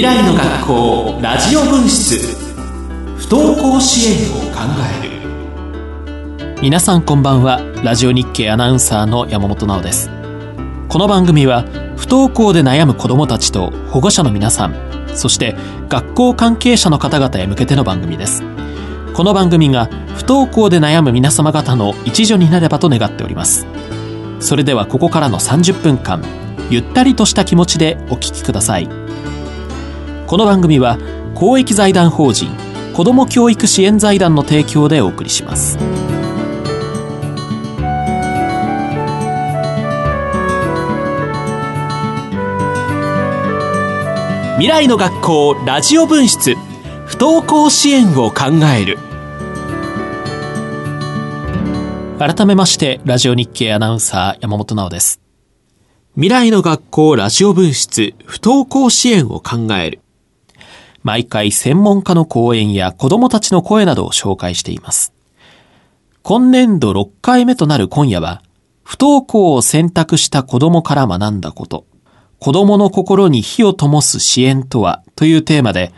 未来の学校ラジオ分室。不登校支援を考える。皆さんこんばんは。ラジオ日経アナウンサーの山本直です。この番組は不登校で悩む子どもたちと保護者の皆さんそして学校関係者の方々へ向けての番組です。この番組が不登校で悩む皆様方の一助になればと願っております。それではここからの30分間ゆったりとした気持ちでお聞きください。この番組は公益財団法人子ども教育支援財団の提供でお送りします。未来の学校ラジオ分室不登校支援を考える。改めましてラジオ日経アナウンサー山本直です。未来の学校ラジオ分室不登校支援を考える。毎回専門家の講演や子供たちの声などを紹介しています。今年度6回目となる今夜は、不登校を選択した子供から学んだこと、子供の心に火を灯す支援とはというテーマで、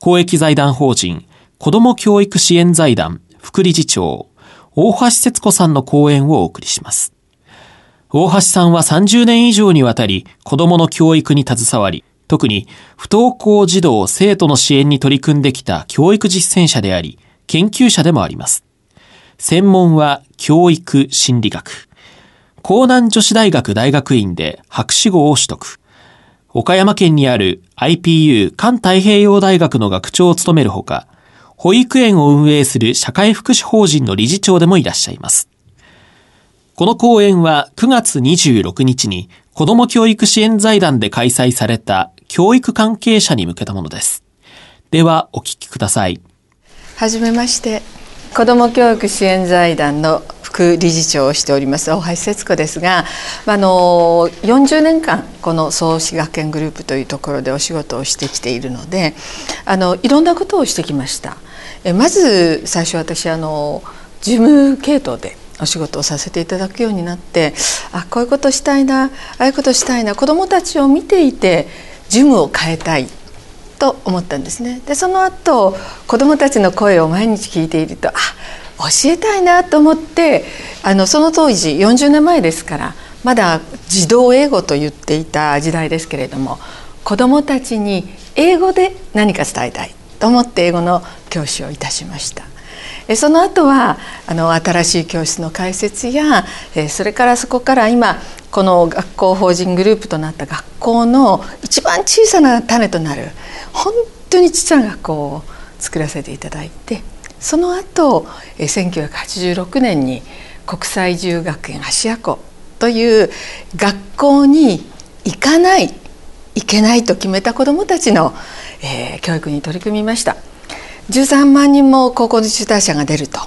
公益財団法人子供教育支援財団副理事長、大橋節子さんの講演をお送りします。大橋さんは30年以上にわたり子供の教育に携わり、特に不登校児童生徒の支援に取り組んできた教育実践者であり、研究者でもあります。専門は教育心理学。江南女子大学大学院で博士号を取得。岡山県にある IPU 環太平洋大学の学長を務めるほか、保育園を運営する社会福祉法人の理事長でもいらっしゃいます。この講演は9月26日に子ども教育支援財団で開催された教育関係者に向けたものです。ではお聞きください。はじめまして、子ども教育支援財団の副理事長をしております大橋節子ですが、あの40年間この創志学園グループというところでお仕事をしてきているので、あのいろんなことをしてきました。えまず最初私あの事務系統でお仕事をさせていただくようになってあこういうことしたいなああいうことしたいな子どもたちを見ていてジムを変えたいと思ったんですねでその後子どもたちの声を毎日聞いているとあ教えたいなと思ってあのその当時40年前ですからまだ児童英語と言っていた時代ですけれども子どもたちに英語で何か伝えたいと思って英語の教師をいたしました。その後はあの新しい教室の開設やそれからそこから今この学校法人グループとなった学校の一番小さな種となる本当にちっちゃな学校を作らせていただいてその後1986年に国際自由学園芦屋校という学校に行かない行けないと決めた子どもたちの、えー、教育に取り組みました。13万人も高校の中退者が出ると。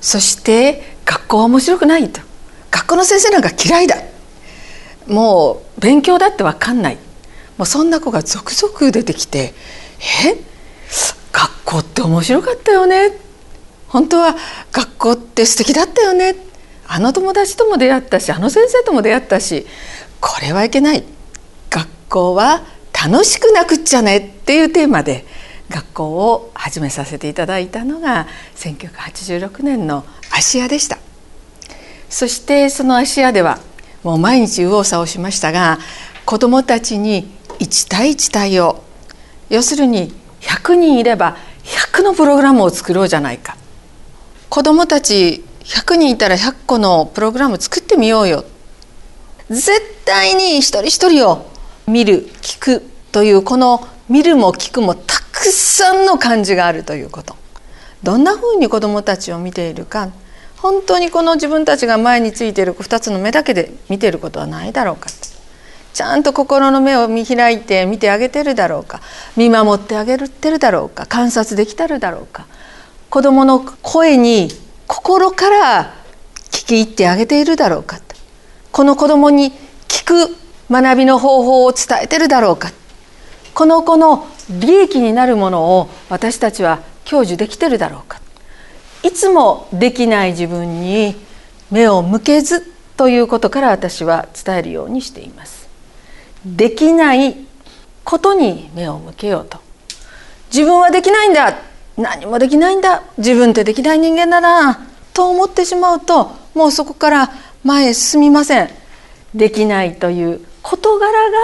そして学校は面白くないと。学校の先生なんか嫌いだ。もう勉強だって分かんない。もうそんな子が続々出てきてえ？学校って面白かったよね。本当は学校って素敵だったよね。あの友達とも出会ったしあの先生とも出会ったしこれはいけない。学校は楽しくなくっちゃねっていうテーマで学校を始めさせていただいたのが1986年の芦屋でした。そしてその芦屋ではもう毎日右往左往しましたが子どもたちに1対1対応要するに100人いれば100のプログラムを作ろうじゃないか。子どもたち100人いたら100個のプログラム作ってみようよ。絶対に一人一人を見る聞くというこの見るも聞くもたくさんの漢字があるということ。どんなふうに子どもたちを見ているか。本当にこの自分たちが前についている2つの目だけで見ていることはないだろうか。ちゃんと心の目を見開いて見てあげてるだろうか。見守ってあげてるだろうか。観察できたるだろうか。子どもの声に心から聞き入ってあげているだろうかこの子どもに聞く学びの方法を伝えてるだろうかこの子の利益になるものを私たちは享受できてるだろうか。いつもできない自分に目を向けずということから私は伝えるようにしています。できないことに目を向けようと。自分はできないんだ。何もできないんだ。自分ってできない人間だな。と思ってしまうともうそこから前へ進みません。できないという事柄が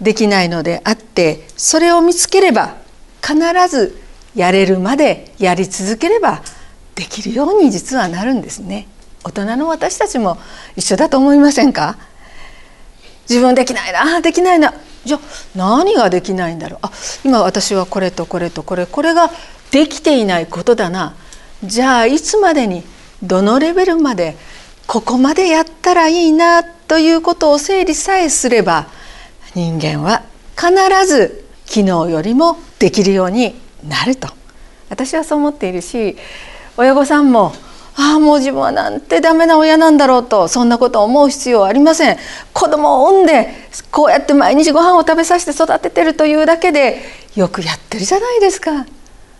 できないのであってそれを見つければ必ずやれるまでやり続ければできるように実はなるんですね。大人の私たちも一緒だと思いませんか？自分できないなできないな。じゃあ何ができないんだろう？あ今私はこれとこれとこれこれができていないことだな。じゃあいつまでにどのレベルまでここまでやったらいいなということを整理さえすれば人間は必ず昨日よりもできるようになると。私はそう思っているし親御さんもああもう自分はなんてダメな親なんだろうとそんなことを思う必要はありません。子供を産んでこうやって毎日ご飯を食べさせて育ててるというだけでよくやってるじゃないですか。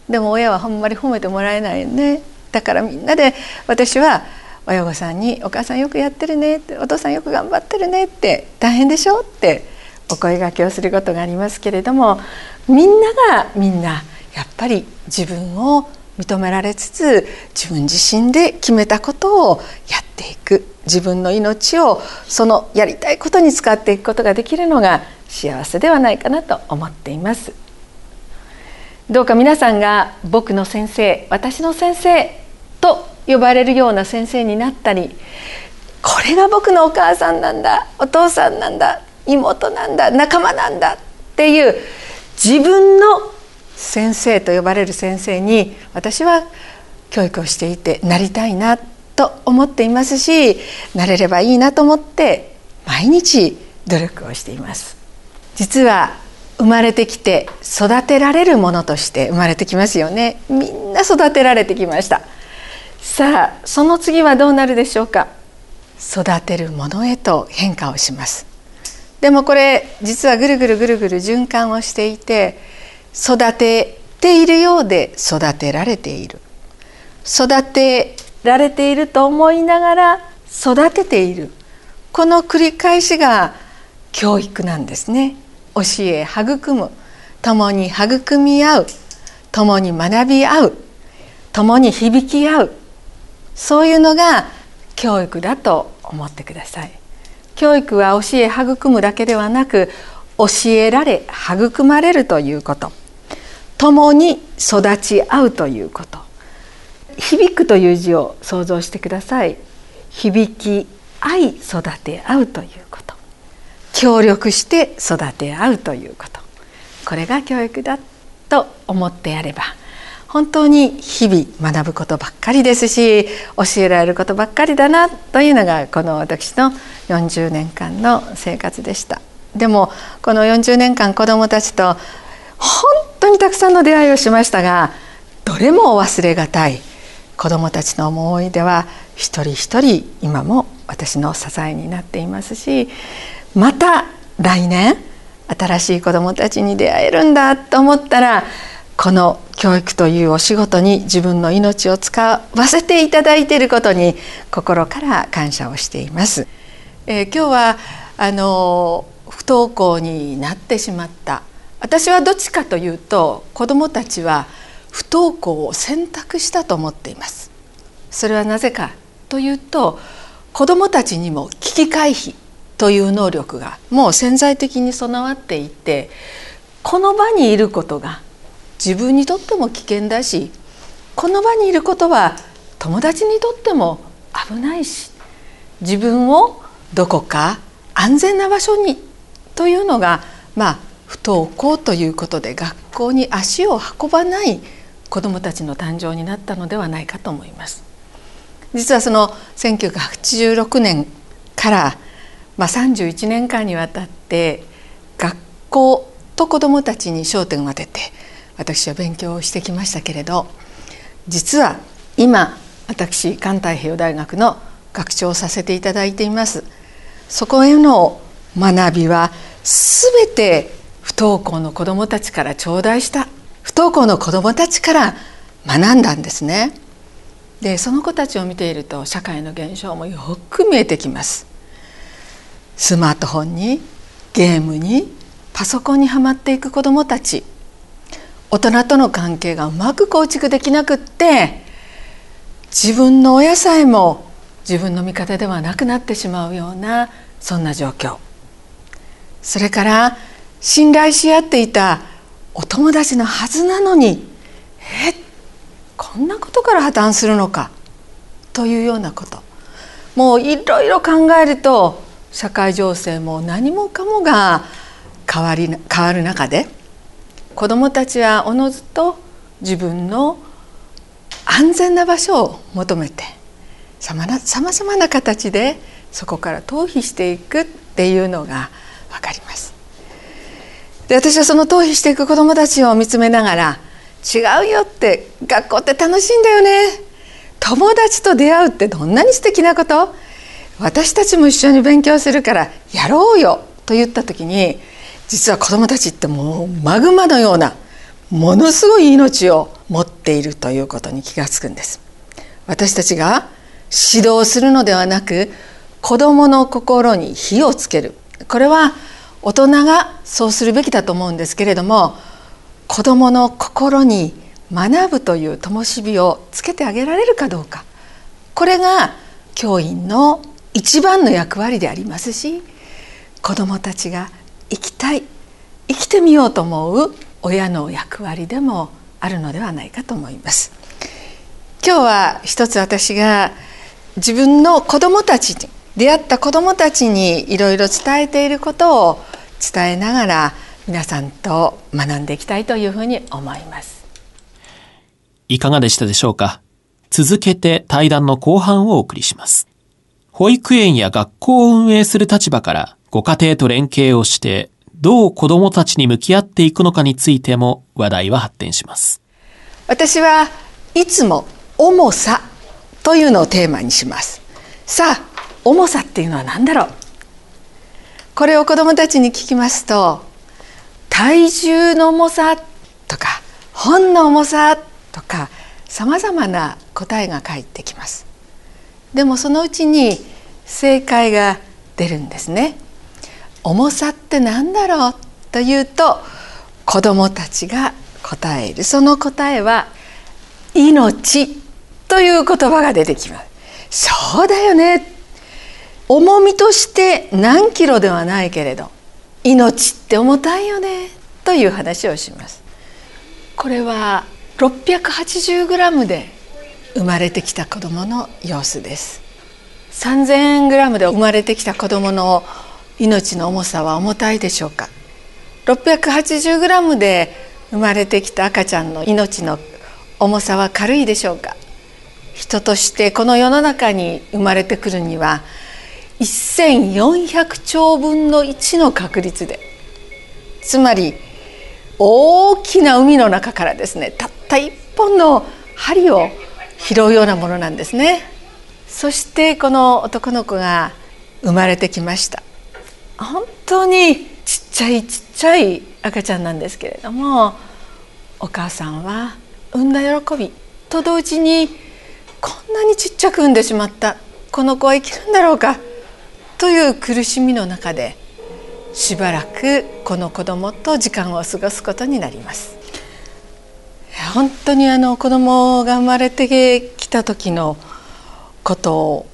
でも親はあんまり褒めてもらえないね。だからみんなで私は親御さんに「お母さんよくやってるね」って「お父さんよく頑張ってるね」って「大変でしょ?」ってお声がけをすることがありますけれどもみんながみんなやっぱり自分を認められつつ自分自身で決めたことをやっていく。自分の命をそのやりたいことに使っていくことができるのが幸せではないかなと思っています。どうか皆さんが僕の先生私の先生と呼ばれるような先生になったりこれが僕のお母さんなんだお父さんなんだ妹なんだ仲間なんだっていう自分の先生と呼ばれる先生に私は教育をしていてなりたいなと思っていますしなれればいいなと思って毎日努力をしています。実は生まれてきて育てられるものとして生まれてきますよね。みんな育てられてきました。さあその次はどうなるでしょうか。育てるものへと変化をします。でもこれ実はぐるぐるぐるぐる循環をしていて育てているようで育てられている。育てられていると思いながら育てている。この繰り返しが教育なんですね。教え育む。共に育み合う。共に学び合う。共に響き合う。そういうのが教育だと思ってください。教育は教え育むだけではなく教えられ育まれるということ。共に育ち合うということ。響くという字を想像してください。響き合い育て合うということ。協力して育て合うということ。これが教育だと思ってやれば本当に日々学ぶことばっかりですし教えられることばっかりだなというのがこの私の40年間の生活でした。でもこの40年間子どもたちと本当にたくさんの出会いをしましたがどれも忘れがたい。子どもたちの思い出は一人一人今も私の支えになっていますしまた来年新しい子どもたちに出会えるんだと思ったらこの教育というお仕事に自分の命を使わせていただいていることに心から感謝をしています。えー、今日はあの不登校になってしまった私はどっちかというと子どもたちは不登校を選択したと思っていますそれはなぜかというと子どもたちにも危機回避という能力がもう潜在的に備わっていてこの場にいることが自分にとっても危険だしこの場にいることは友達にとっても危ないし自分をどこか安全な場所にというのがまあ不登校ということで学校に足を運ばない子どもたちの誕生になったのではないかと思います。実はその1986年から、まあ、31年間にわたって学校と子どもたちに焦点を当てて私は勉強をしてきましたけれど実は今私環太平洋大学の学長をさせていただいていますそこへの学びは全て不登校の子どもたちから頂戴した不登校の子どもたちから学んだんですね。でその子たちを見ていると社会の現象もよく見えてきます。スマートフォンにゲームにパソコンにはまっていく子どもたち大人との関係がうまく構築できなくって自分の親さえも自分の味方ではなくなってしまうようなそんな状況。それから信頼し合っていたお友達のはずなのにえこんなことから破綻するのかというようなこと。もういろいろ考えると社会情勢も何もかもが変わり変わる中で子どもたちはおのずと自分の安全な場所を求めてさまざまな形でそこから逃避していくっていうのが分かります。で私はその逃避していく子どもたちを見つめながら違うよって学校って楽しいんだよね友達と出会うってどんなに素敵なこと私たちも一緒に勉強するからやろうよと言った時に実は子どもたちってもうマグマのようなものすごい命を持っているということに気がつくんです。私たちが指導するのではなく子どもの心に火をつける。これは大人がそうするべきだと思うんですけれども子どもの心に学ぶという灯火をつけてあげられるかどうか。これが教員の一番の役割でありますし子どもたちが生きたい。生きてみようと思う親の役割でもあるのではないかと思います。今日は一つ私が自分の子どもたちに出会った子どもたちにいろいろ伝えていることを伝えながら皆さんと学んでいきたいというふうに思います。いかがでしたでしょうか？続けて対談の後半をお送りします。保育園や学校を運営する立場からご家庭と連携をしてどう子どもたちに向き合っていくのかについても話題は発展します。私はいつも重さというのをテーマにします。さあ重さっていうのは何だろう？これを子どもたちに聞きますと体重の重さとか本の重さとかさまざまな答えが返ってきます。でもそのうちに正解が出るんですね。重さって何だろう？というと子どもたちが答える。その答えは命という言葉が出てきます。そうだよね。重みとして何キロではないけれど命って重たいよね。という話をします。これは 680g で生まれてきた子どもの様子です。3000g で生まれてきた子どもの命の重さは重たいでしょうか？680g で生まれてきた赤ちゃんの命の重さは軽いでしょうか？人としてこの世の中に生まれてくるには1400兆分の1の確率でつまり大きな海の中からですねたった一本の針を拾うようなものなんですね。そしてこの男の子が生まれてきました。本当にちっちゃいちっちゃい赤ちゃんなんですけれどもお母さんは産んだ喜びと同時にこんなにちっちゃく産んでしまったこの子は生きるんだろうかという苦しみの中でしばらくこの子供と時間を過ごすことになります。本当にあの子供が生まれてきた時のこと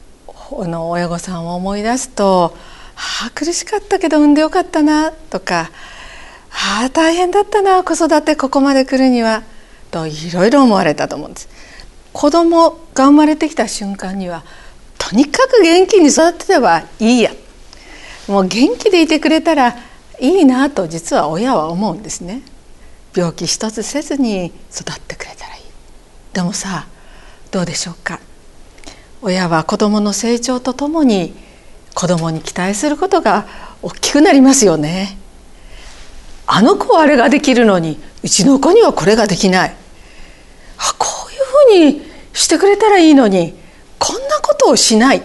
をの親御さんを思い出すと「ああ苦しかったけど産んでよかったな」とか「ああ大変だったな子育てここまで来るには」といろいろ思われたと思うんです。子供が生まれてきた瞬間にはとにかく元気に育てればいいや。もう元気でいてくれたらいいなと実は親は思うんですね。病気一つせずに育ってくれたらいい。でもさどうでしょうか。親は子どもの成長とともに子どもに期待することが大きくなりますよね。あの子はあれができるのにうちの子にはこれができない。あこういうふうにしてくれたらいいのにこんなことをしない。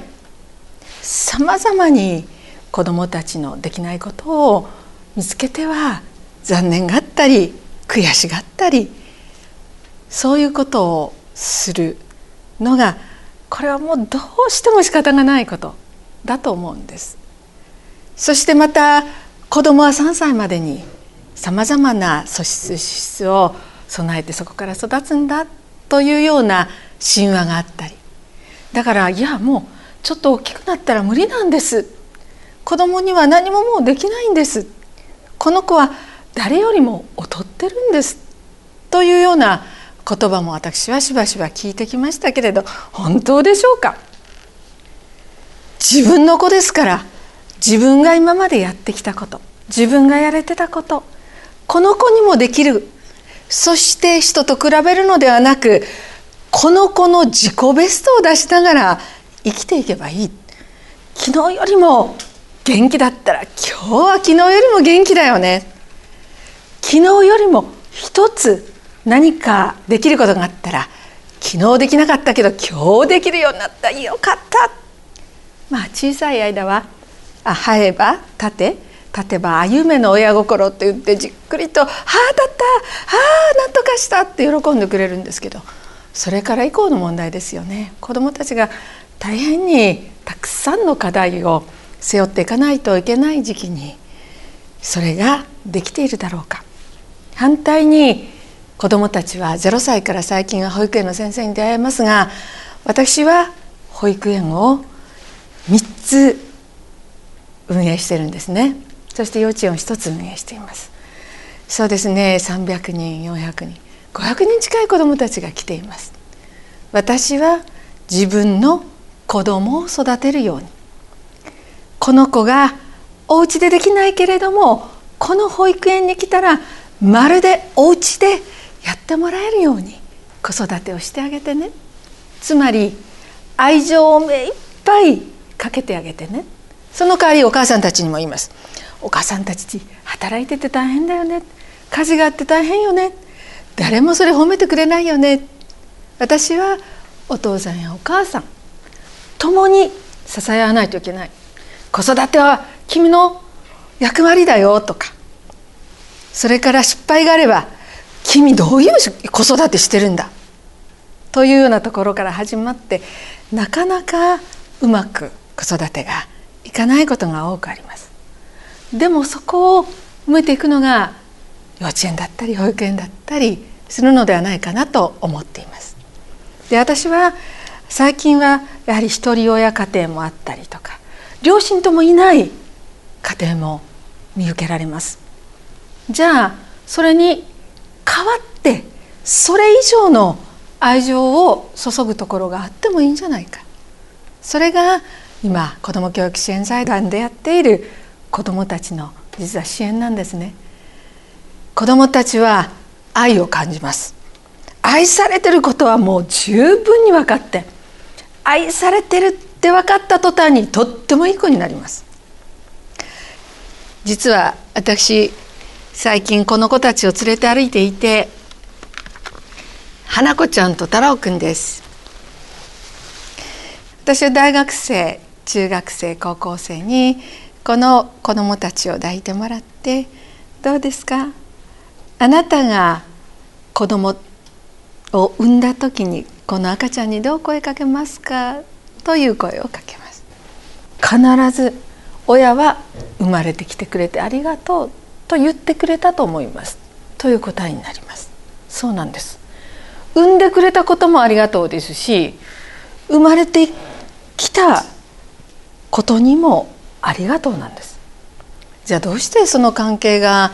さまざまに子どもたちのできないことを見つけては残念があったり悔しがったりそういうことをするのがこれはもうどうしても仕方がないこと。だと思うんです。そしてまた子供は3歳までにさまざまな素質資質を備えてそこから育つんだというような神話があったり。だからいやもうちょっと大きくなったら無理なんです。子供には何ももうできないんです。この子は誰よりも劣ってるんです。というような言葉も私はしばしば聞いてきましたけれど本当でしょうか？自分の子ですから自分が今までやってきたこと自分がやれてたことこの子にもできる。そして人と比べるのではなくこの子の自己ベストを出しながら生きていけばいい。昨日よりも元気だったら今日は昨日よりも元気だよね。昨日よりも一つ何かできることがあったら昨日できなかったけど今日できるようになった。よかった。まあ小さい間はあ生えば立て立てば歩めの親心って言ってじっくりと「はあだったはあなんとかした」って喜んでくれるんですけどそれから以降の問題ですよね。子どもたちが大変にたくさんの課題を背負っていかないといけない時期にそれができているだろうか。反対に子どもたちは0歳から最近は保育園の先生に出会えますが私は保育園を3つ運営してるんですね。そして幼稚園を1つ運営しています。そうですね。300人400人500人近い子どもたちが来ています。私は自分の子供を育てるように。この子がお家でできないけれどもこの保育園に来たらまるでお家でやってもらえるように子育てをしてあげてね。つまり愛情を目いっぱいかけてあげてね。その代わりお母さんたちにも言います。お母さんたち働いてて大変だよね。家事があって大変よね。誰もそれ褒めてくれないよね。私はお父さんやお母さん。共に支え合わないといけない。子育ては君の役割だよとか。それから失敗があれば君どういう子育てしてるんだ。というようなところから始まってなかなかうまく子育てがいかないことが多くあります。でもそこを埋めていくのが幼稚園だったり保育園だったりするのではないかなと思っています。で私は最近はやはり一人親家庭もあったりとか両親ともいない家庭も見受けられます。じゃあそれに代わってそれ以上の愛情を注ぐところがあってもいいんじゃないか。それが今子ども教育支援財団でやっている子どもたちの実は支援なんですね。子どもたちは愛を感じます。愛されてることはもう十分に分かって愛されてるって分かった途端にとってもいい子になります。実は私最近この子たちを連れて歩いていて花子ちゃんと太郎くんです。私は大学生中学生高校生にこの子どもたちを抱いてもらって「どうですか？あなたが子供を産んだ時にこの赤ちゃんにどう声かけますか?」という声をかけます。必ず親は生まれてきてくれてありがとう。と言ってくれたと思います。という答えになります。そうなんです。産んでくれたこともありがとうですし生まれてきたことにもありがとうなんです。じゃあどうしてその関係が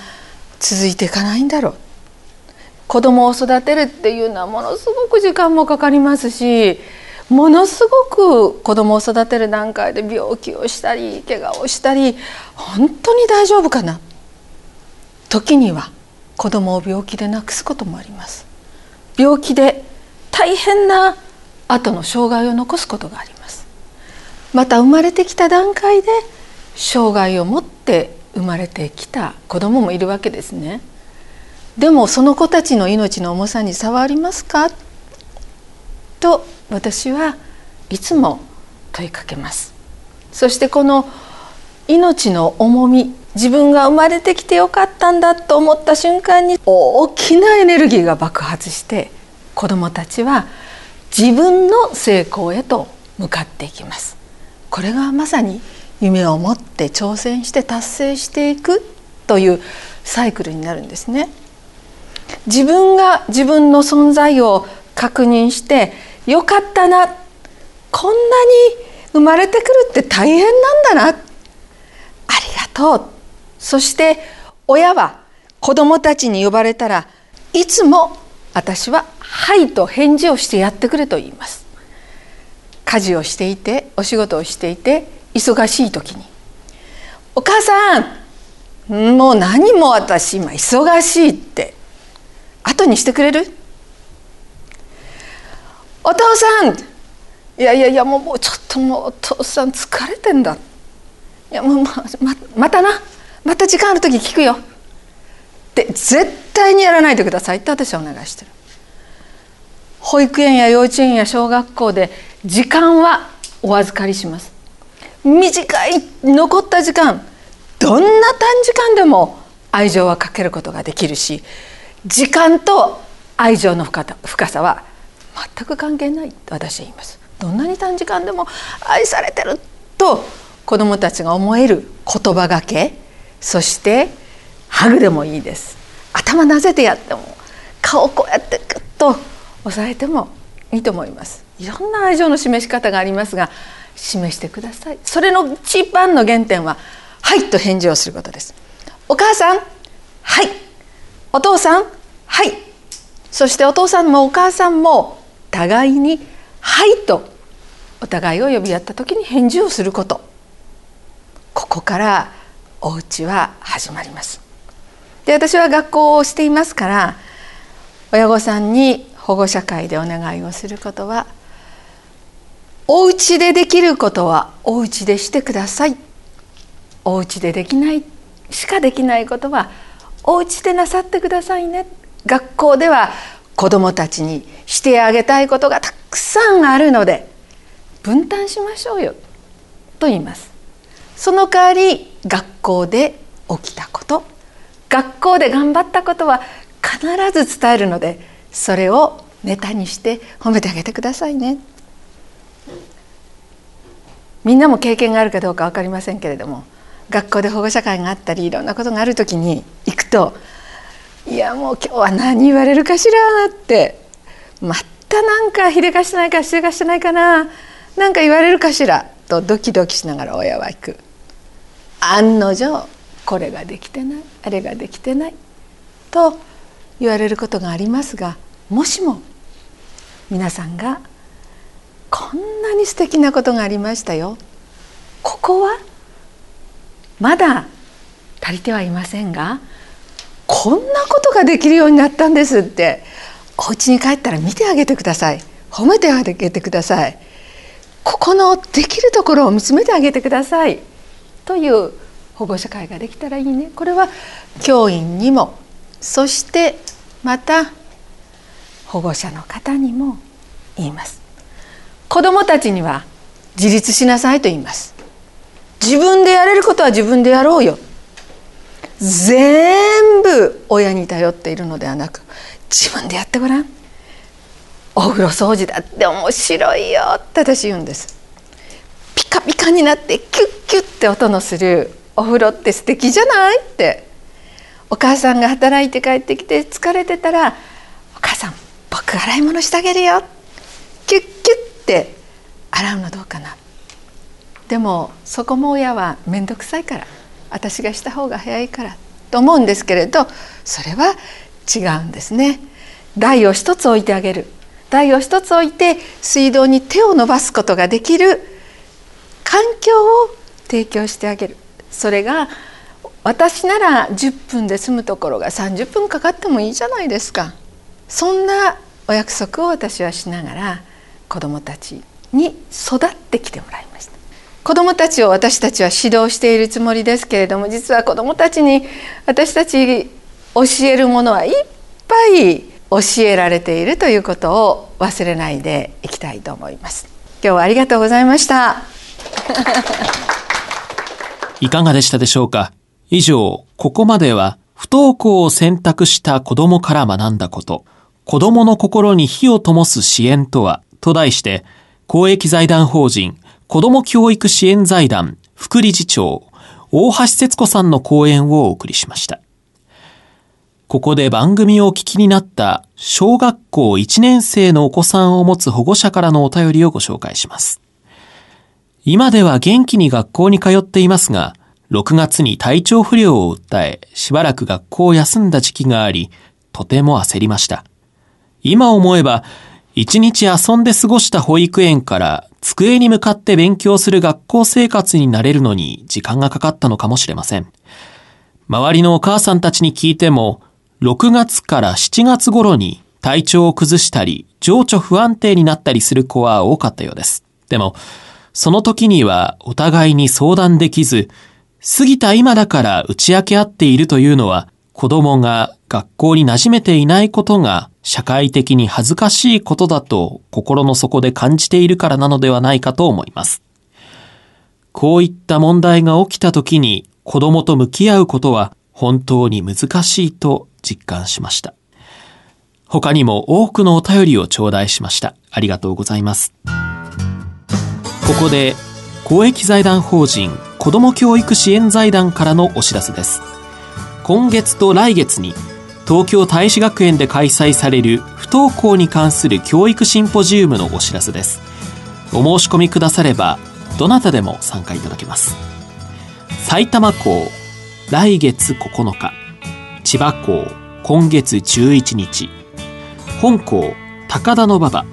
続いていかないんだろう？子供を育てるっていうのはものすごく時間もかかりますしものすごく子供を育てる段階で病気をしたり怪我をしたり本当に大丈夫かな？時には子供を病気で亡くすこともあります。病気で大変な後の障害を残すことがあります。また生まれてきた段階で障害を持って生まれてきた子供もいるわけですね。でもその子たちの命の重さに差はありますか？と私はいつも問いかけます。そしてこの命の重み自分が生まれてきてよかったんだと思った瞬間に大きなエネルギーが爆発して子どもたちは自分の成功へと向かっていきます。これがまさに夢を持って挑戦して達成していくというサイクルになるんですね。自分が自分の存在を確認してよかったなこんなに生まれてくるって大変なんだな。ありがとう。そして親は子供たちに呼ばれたらいつも私は「はい」と返事をしてやってくれと言います。家事をしていてお仕事をしていて忙しい時に「お母さんもう何も私今忙しい」って。後にしてくれる？お父さんいやいやいやもうもうちょっともうお父さん疲れてんだ。いやもうまままたな。また時間ある時聞くよ。って絶対にやらないでくださいって私はお願いしてる。保育園や幼稚園や小学校で時間はお預かりします。短い残った時間どんな短時間でも愛情はかけることができるし時間と愛情の深さは全く関係ないと私は言います。どんなに短時間でも愛されてると子どもたちが思える言葉がけそしてハグでもいいです。頭なぜてやっても顔こうやってグッと押さえてもいいと思います。いろんな愛情の示し方がありますが示してください。それの一番の原点は「はい」と返事をすることです。お母さんはい。お父さんはい。そしてお父さんもお母さんも互いに「はい」とお互いを呼び合った時に返事をすること。ここからお家は始まります。で私は学校をしていますから親御さんに保護者会でお願いをすることはお家でできることはお家でしてください。お家でできないしかできないことはお家でなさってくださいね。学校では子どもたちにしてあげたいことがたくさんあるので分担しましょうよ。と言います。その代わり学校で起きたこと。学校で頑張ったことは必ず伝えるのでそれをネタにして褒めてあげてくださいね。みんなも経験があるかどうか分かりませんけれども学校で保護者会があったりいろんなことがある時に行くといやもう今日は何言われるかしらってまたなんかひれかしてないかしれかしてないかななんか言われるかしらとドキドキしながら親は行く。案の定これができてないあれができてないと言われることがありますがもしも皆さんがこんなに素敵なことがありましたよ。ここはまだ足りてはいませんがこんなことができるようになったんですって。お家に帰ったら見てあげてください。褒めてあげてください。ここのできるところを見つめてあげてください。という保護者会ができたらいいね。これは教員にも。そしてまた保護者の方にも言います。子どもたちには自立しなさいと言います。自分でやれることは自分でやろうよ。全部親に頼っているのではなく自分でやってごらん。お風呂掃除だって面白いよ。って私言うんです。ピカピカになってキュッキュッて音のするお風呂って素敵じゃない？って。お母さんが働いて帰ってきて疲れてたら「お母さん僕洗い物してあげるよ」キュッキュッて。洗うのどうかな。でもそこも親は面倒くさいから。私がした方が早いから。と思うんですけれどそれは違うんですね。台を一つ置いてあげる。台を一つ置いて水道に手を伸ばすことができる。環境を提供してあげる。それが私なら10分で済むところが30分かかってもいいじゃないですか。そんなお約束を私はしながら子どもたちに育ってきてもらいました。子どもたちを私たちは指導しているつもりですけれども実は子どもたちに私たち教えるものはいっぱい教えられているということを忘れないでいきたいと思います。今日はありがとうございました。いかがでしたでしょうか？以上ここまでは不登校を選択した子供から学んだこと子供の心に火を灯す支援とはと題して公益財団法人子ども教育支援財団副理事長、大橋節子さんの講演をお送りしました。ここで番組をお聞きになった小学校1年生のお子さんを持つ保護者からのお便りをご紹介します。今では元気に学校に通っていますが、6月に体調不良を訴え、しばらく学校を休んだ時期があり、とても焦りました。今思えば、一日遊んで過ごした保育園から机に向かって勉強する学校生活になれるのに時間がかかったのかもしれません。周りのお母さんたちに聞いても、6月から7月頃に体調を崩したり、情緒不安定になったりする子は多かったようです。でも、その時にはお互いに相談できず、過ぎた今だから打ち明け合っているというのは、子供が学校に馴染めていないことが社会的に恥ずかしいことだと心の底で感じているからなのではないかと思います。こういった問題が起きた時に子供と向き合うことは本当に難しいと実感しました。他にも多くのお便りを頂戴しました。ありがとうございます。ここで公益財団法人子ども教育支援財団からのお知らせです。今月と来月に東京大使学園で開催される不登校に関する教育シンポジウムのお知らせです。お申し込みくださればどなたでも参加いただけます。埼玉校来月9日千葉港今月11日本校高田馬場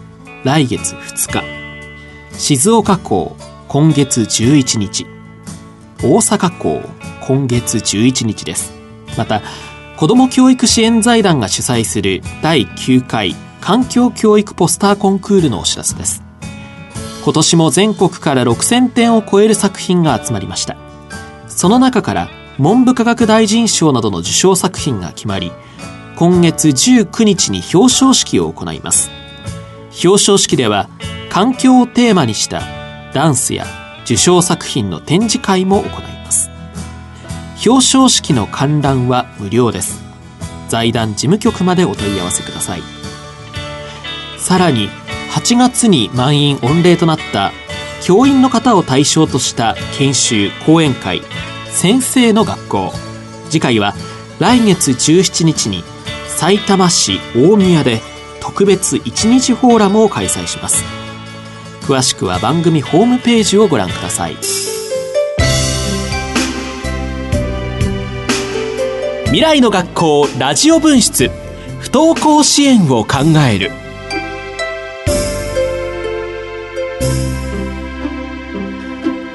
来月2日静岡港今月11日大阪港今月11日です。また子ども教育支援財団が主催する第9回環境教育ポスターコンクールのお知らせです。今年も全国から6000点を超える作品が集まりました。その中から文部科学大臣賞などの受賞作品が決まり今月19日に表彰式を行います。表彰式では環境をテーマにしたダンスや受賞作品の展示会も行います。表彰式の観覧は無料です。財団事務局までお問い合わせください。さらに8月に満員御礼となった教員の方を対象とした研修講演会先生の学校。次回は来月17日にさいたま市大宮で特別一日フォーラムを開催します。詳しくは番組ホームページをご覧ください。未来の学校ラジオ分室。不登校支援を考える。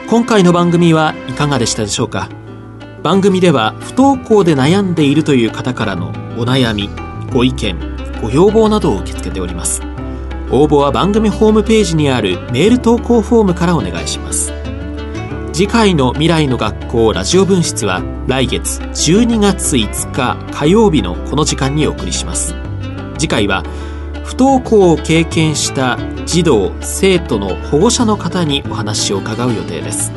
今回の番組はいかがでしたでしょうか？番組では不登校で悩んでいるという方からのお悩みご意見ご要望などを受け付けております。応募は番組ホームページにあるメール投稿フォームからお願いします。次回の未来の学校ラジオ分室は来月12月5日火曜日のこの時間にお送りします。次回は不登校を経験した児童生徒の保護者の方にお話を伺う予定です。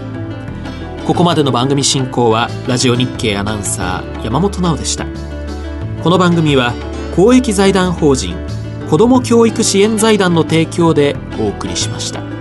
ここまでの番組進行はラジオ日経アナウンサー山本直でした。この番組は公益財団法人子ども教育支援財団の提供でお送りしました。